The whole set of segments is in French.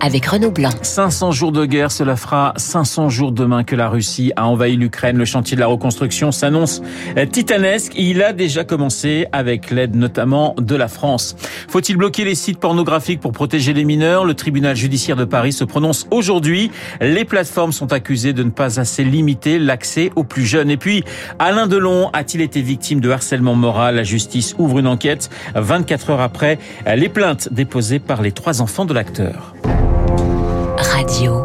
avec Renaud Blanc. 500 jours de guerre, cela fera 500 jours demain que la Russie a envahi l'Ukraine. Le chantier de la reconstruction s'annonce titanesque. Il a déjà commencé avec l'aide notamment de la France. Faut-il bloquer les sites pornographiques pour protéger les mineurs? Le tribunal judiciaire de Paris se prononce aujourd'hui. Les plateformes sont accusées de ne pas assez limiter l'accès aux plus jeunes. Et puis, Alain Delon a-t-il été victime de harcèlement moral? La justice ouvre une enquête 24 heures après les plaintes déposées par les trois enfants de l'acteur. Radio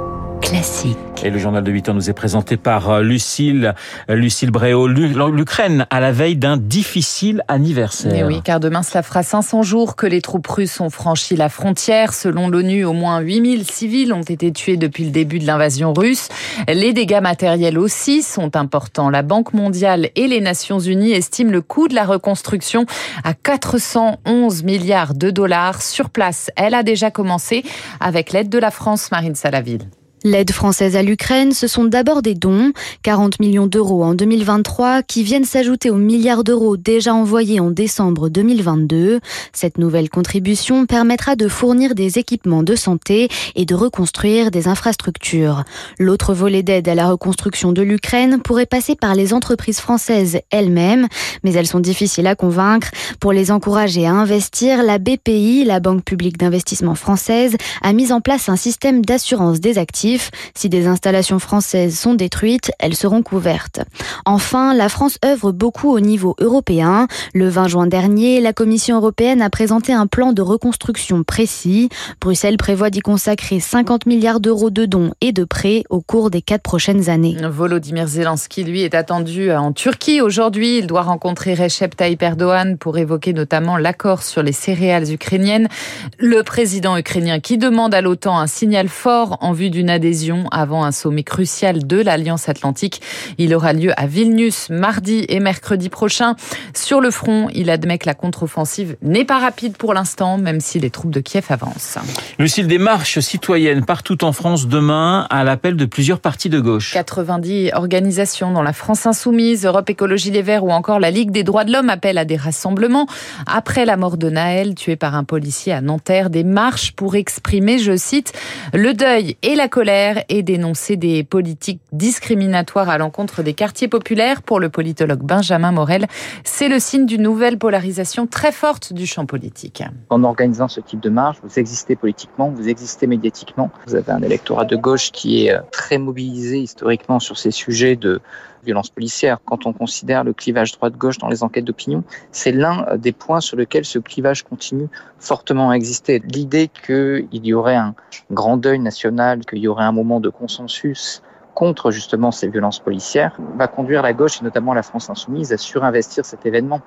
classique. Et le journal de 8 heures nous est présenté par euh, Lucille, euh, Lucille Bréau. L'Ukraine à la veille d'un difficile anniversaire. Et oui, car demain cela fera 500 jours que les troupes russes ont franchi la frontière. Selon l'ONU, au moins 8000 civils ont été tués depuis le début de l'invasion russe. Les dégâts matériels aussi sont importants. La Banque mondiale et les Nations unies estiment le coût de la reconstruction à 411 milliards de dollars. Sur place, elle a déjà commencé avec l'aide de la France, Marine Salaville. L'aide française à l'Ukraine, ce sont d'abord des dons, 40 millions d'euros en 2023, qui viennent s'ajouter aux milliards d'euros déjà envoyés en décembre 2022. Cette nouvelle contribution permettra de fournir des équipements de santé et de reconstruire des infrastructures. L'autre volet d'aide à la reconstruction de l'Ukraine pourrait passer par les entreprises françaises elles-mêmes, mais elles sont difficiles à convaincre. Pour les encourager à investir, la BPI, la Banque publique d'investissement française, a mis en place un système d'assurance des actifs si des installations françaises sont détruites, elles seront couvertes. Enfin, la France œuvre beaucoup au niveau européen. Le 20 juin dernier, la Commission européenne a présenté un plan de reconstruction précis. Bruxelles prévoit d'y consacrer 50 milliards d'euros de dons et de prêts au cours des quatre prochaines années. Volodymyr Zelensky, lui, est attendu en Turquie aujourd'hui. Il doit rencontrer Recep Tayyip Erdogan pour évoquer notamment l'accord sur les céréales ukrainiennes. Le président ukrainien qui demande à l'OTAN un signal fort en vue d'une adhésion avant un sommet crucial de l'Alliance Atlantique. Il aura lieu à Vilnius mardi et mercredi prochain. Sur le front, il admet que la contre-offensive n'est pas rapide pour l'instant, même si les troupes de Kiev avancent. Lucille, des marches citoyennes partout en France demain à l'appel de plusieurs partis de gauche. 90 organisations dont la France Insoumise, Europe Écologie Les Verts ou encore la Ligue des droits de l'homme appellent à des rassemblements. Après la mort de Naël, tué par un policier à Nanterre, des marches pour exprimer, je cite, le deuil et la colère et dénoncer des politiques discriminatoires à l'encontre des quartiers populaires. Pour le politologue Benjamin Morel, c'est le signe d'une nouvelle polarisation très forte du champ politique. En organisant ce type de marche, vous existez politiquement, vous existez médiatiquement. Vous avez un électorat de gauche qui est euh, très mobilisé historiquement sur ces sujets de violence policière. Quand on considère le clivage droite-gauche dans les enquêtes d'opinion, c'est l'un des points sur lequel ce clivage continue fortement à exister. L'idée qu'il y aurait un grand deuil national, qu'il y aurait un moment de consensus contre justement ces violences policières va conduire la gauche et notamment la France insoumise à surinvestir cet événement.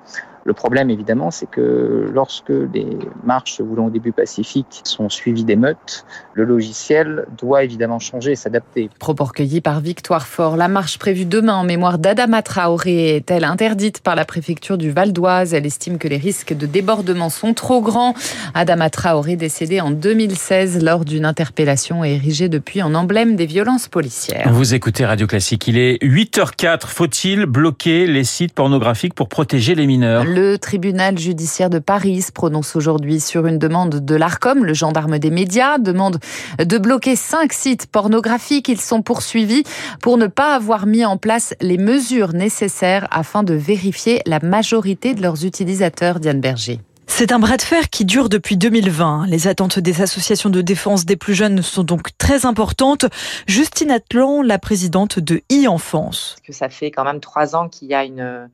Le problème, évidemment, c'est que lorsque les marches voulant au début pacifiques sont suivies d'émeutes, le logiciel doit évidemment changer et s'adapter. Propos recueillis par Victoire Fort. La marche prévue demain en mémoire d'Adama Traoré est-elle interdite par la préfecture du Val d'Oise? Elle estime que les risques de débordement sont trop grands. Adama Traoré, décédé en 2016 lors d'une interpellation, érigé depuis en emblème des violences policières. Vous écoutez Radio Classique. Il est 8h04. Faut-il bloquer les sites pornographiques pour protéger les mineurs? Le tribunal judiciaire de Paris se prononce aujourd'hui sur une demande de l'ARCOM, le gendarme des médias, demande de bloquer cinq sites pornographiques. Ils sont poursuivis pour ne pas avoir mis en place les mesures nécessaires afin de vérifier la majorité de leurs utilisateurs, Diane Berger. C'est un bras de fer qui dure depuis 2020. Les attentes des associations de défense des plus jeunes sont donc très importantes. Justine Atlan, la présidente de e-enfance. Ça fait quand même trois ans qu'il y a une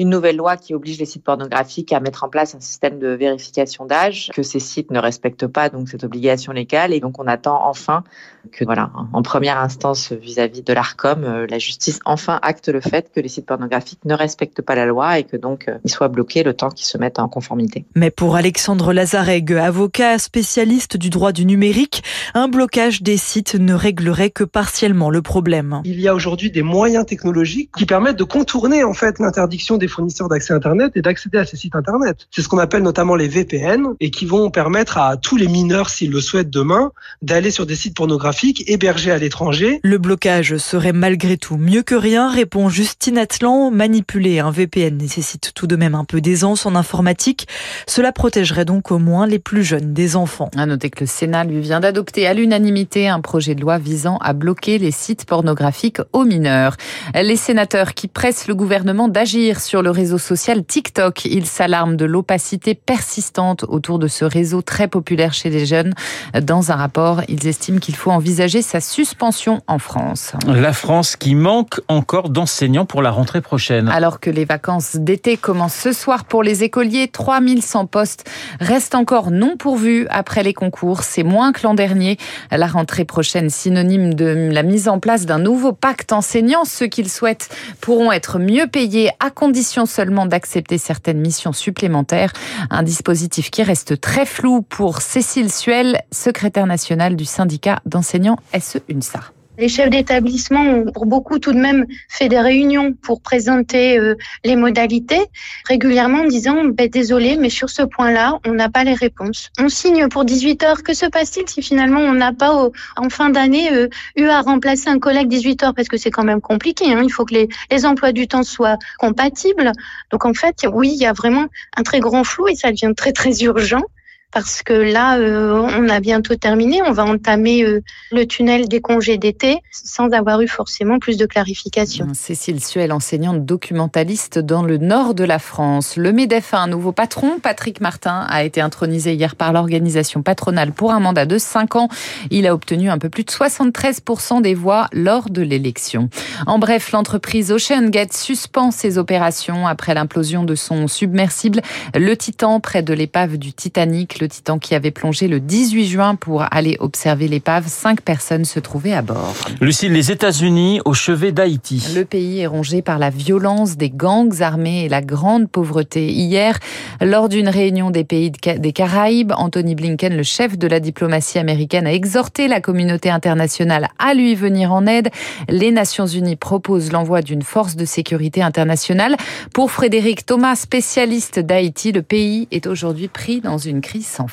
une nouvelle loi qui oblige les sites pornographiques à mettre en place un système de vérification d'âge, que ces sites ne respectent pas donc cette obligation légale. Et donc on attend enfin que, voilà, en première instance vis-à-vis de l'ARCOM, euh, la justice enfin acte le fait que les sites pornographiques ne respectent pas la loi et que donc euh, ils soient bloqués le temps qu'ils se mettent en conformité. Mais pour Alexandre Lazareg, avocat spécialiste du droit du numérique, un blocage des sites ne réglerait que partiellement le problème. Il y a aujourd'hui des moyens technologiques qui permettent de contourner en fait l'interdiction des fournisseurs d'accès Internet et d'accéder à ces sites Internet. C'est ce qu'on appelle notamment les VPN et qui vont permettre à tous les mineurs, s'ils le souhaitent demain, d'aller sur des sites pornographiques hébergés à l'étranger. Le blocage serait malgré tout mieux que rien, répond Justine Atlan. Manipuler un VPN nécessite tout de même un peu d'aisance en informatique. Cela protégerait donc au moins les plus jeunes des enfants. À noter que le Sénat lui vient d'adopter à l'unanimité un projet de loi visant à bloquer les sites pornographiques aux mineurs. Les sénateurs qui pressent le gouvernement d'agir sur le réseau social TikTok. Ils s'alarment de l'opacité persistante autour de ce réseau très populaire chez les jeunes. Dans un rapport, ils estiment qu'il faut envisager sa suspension en France. La France qui manque encore d'enseignants pour la rentrée prochaine. Alors que les vacances d'été commencent ce soir pour les écoliers, 3100 postes restent encore non pourvus après les concours. C'est moins que l'an dernier. La rentrée prochaine, synonyme de la mise en place d'un nouveau pacte enseignant. Ceux qu'ils souhaitent pourront être mieux payés à condition seulement d'accepter certaines missions supplémentaires. Un dispositif qui reste très flou pour Cécile Suel, secrétaire nationale du syndicat d'enseignants SE-UNSA. Les chefs d'établissement ont pour beaucoup tout de même fait des réunions pour présenter euh, les modalités régulièrement en disant ben, désolé mais sur ce point-là on n'a pas les réponses. On signe pour 18 heures. Que se passe-t-il si finalement on n'a pas en fin d'année euh, eu à remplacer un collègue 18 heures? Parce que c'est quand même compliqué. Hein. Il faut que les, les emplois du temps soient compatibles. Donc en fait oui il y a vraiment un très grand flou et ça devient très très urgent parce que là, euh, on a bientôt terminé. On va entamer euh, le tunnel des congés d'été sans avoir eu forcément plus de clarification. Cécile Suel, enseignante documentaliste dans le nord de la France. Le MEDEF a un nouveau patron. Patrick Martin a été intronisé hier par l'organisation patronale pour un mandat de 5 ans. Il a obtenu un peu plus de 73% des voix lors de l'élection. En bref, l'entreprise OceanGate suspend ses opérations après l'implosion de son submersible, le Titan, près de l'épave du Titanic le Titan qui avait plongé le 18 juin pour aller observer l'épave. Cinq personnes se trouvaient à bord. Lucille, les États-Unis au chevet d'Haïti. Le pays est rongé par la violence des gangs armés et la grande pauvreté. Hier, lors d'une réunion des pays des Caraïbes, Anthony Blinken, le chef de la diplomatie américaine, a exhorté la communauté internationale à lui venir en aide. Les Nations Unies proposent l'envoi d'une force de sécurité internationale. Pour Frédéric Thomas, spécialiste d'Haïti, le pays est aujourd'hui pris dans une crise sans.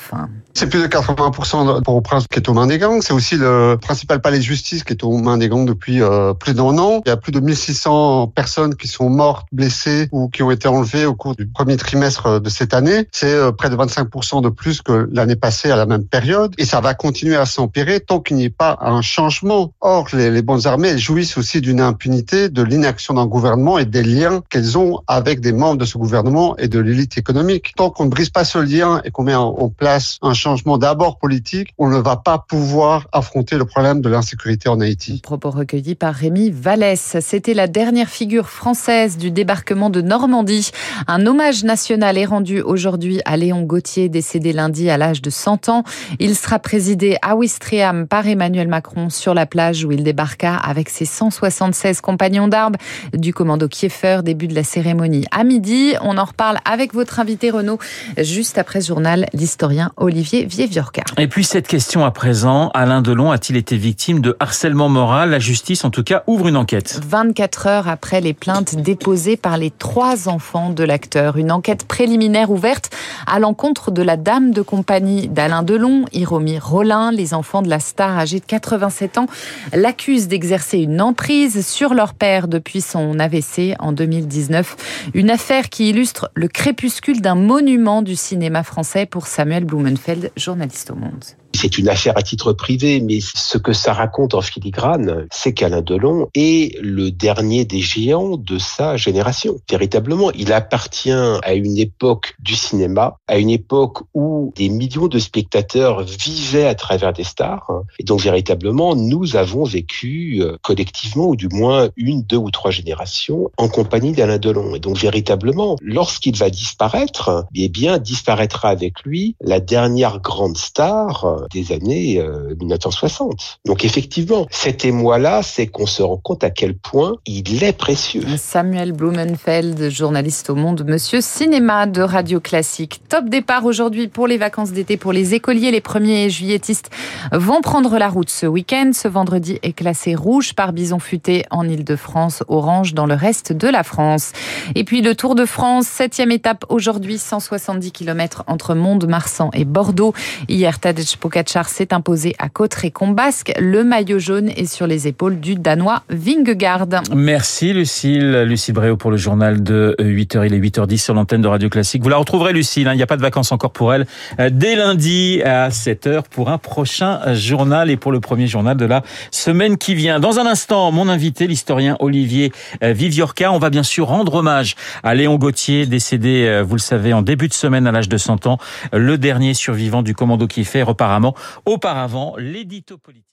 C'est plus de 80% pour au prince qui est aux mains des gangs. C'est aussi le principal palais de justice qui est aux mains des gangs depuis euh, plus d'un an. Il y a plus de 1600 personnes qui sont mortes, blessées ou qui ont été enlevées au cours du premier trimestre de cette année. C'est euh, près de 25% de plus que l'année passée à la même période. Et ça va continuer à s'empirer tant qu'il n'y ait pas un changement. Or, les, les bonnes armées jouissent aussi d'une impunité, de l'inaction d'un gouvernement et des liens qu'elles ont avec des membres de ce gouvernement et de l'élite économique. Tant qu'on ne brise pas ce lien et qu'on met en, place un changement d'abord politique, on ne va pas pouvoir affronter le problème de l'insécurité en Haïti. Propos recueillis par Rémi Vallès. C'était la dernière figure française du débarquement de Normandie. Un hommage national est rendu aujourd'hui à Léon Gauthier, décédé lundi à l'âge de 100 ans. Il sera présidé à Ouistreham par Emmanuel Macron sur la plage où il débarqua avec ses 176 compagnons d'armes du commando Kieffer. Début de la cérémonie à midi. On en reparle avec votre invité Renaud juste après ce journal l'historien Olivier Vieviorca. Et puis cette question à présent, Alain Delon a-t-il été victime de harcèlement moral? La justice, en tout cas, ouvre une enquête. 24 heures après les plaintes déposées par les trois enfants de l'acteur. Une enquête préliminaire ouverte à l'encontre de la dame de compagnie d'Alain Delon, Hiromi Rollin. Les enfants de la star âgée de 87 ans l'accusent d'exercer une emprise sur leur père depuis son AVC en 2019. Une affaire qui illustre le crépuscule d'un monument du cinéma français pour Samuel Blumenfeld, journaliste au Monde. C'est une affaire à titre privé, mais ce que ça raconte en filigrane, c'est qu'Alain Delon est le dernier des géants de sa génération. Véritablement, il appartient à une époque du cinéma, à une époque où des millions de spectateurs vivaient à travers des stars. Et donc, véritablement, nous avons vécu euh, collectivement, ou du moins une, deux ou trois générations, en compagnie d'Alain Delon. Et donc, véritablement, lorsqu'il va disparaître, eh bien, disparaîtra avec lui la dernière grande star des années 1960. Donc effectivement, cet émoi-là, c'est qu'on se rend compte à quel point il est précieux. Samuel Blumenfeld, journaliste au Monde, Monsieur Cinéma de Radio Classique. Top départ aujourd'hui pour les vacances d'été pour les écoliers. Les premiers juilletistes vont prendre la route ce week-end. Ce vendredi est classé rouge par Bison Futé en Ile-de-France, orange dans le reste de la France. Et puis le Tour de France, septième étape aujourd'hui, 170 km entre Mont-de-Marsan et Bordeaux. Hier, Tadej Pogacar s'est imposé à Cotteret-Combasque. Le maillot jaune est sur les épaules du Danois Vingegaard. Merci Lucille. Lucille Bréau pour le journal de 8h. Il est 8h10 sur l'antenne de Radio Classique. Vous la retrouverez Lucille, hein. il n'y a pas de vacances encore pour elle, euh, dès lundi à 7h pour un prochain journal et pour le premier journal de la semaine qui vient. Dans un instant, mon invité, l'historien Olivier euh, Viviorca. On va bien sûr rendre hommage à Léon Gauthier, décédé, euh, vous le savez, en début de semaine à l'âge de 100 ans, le dernier survivant du commando qui fait apparemment auparavant l'édito politique.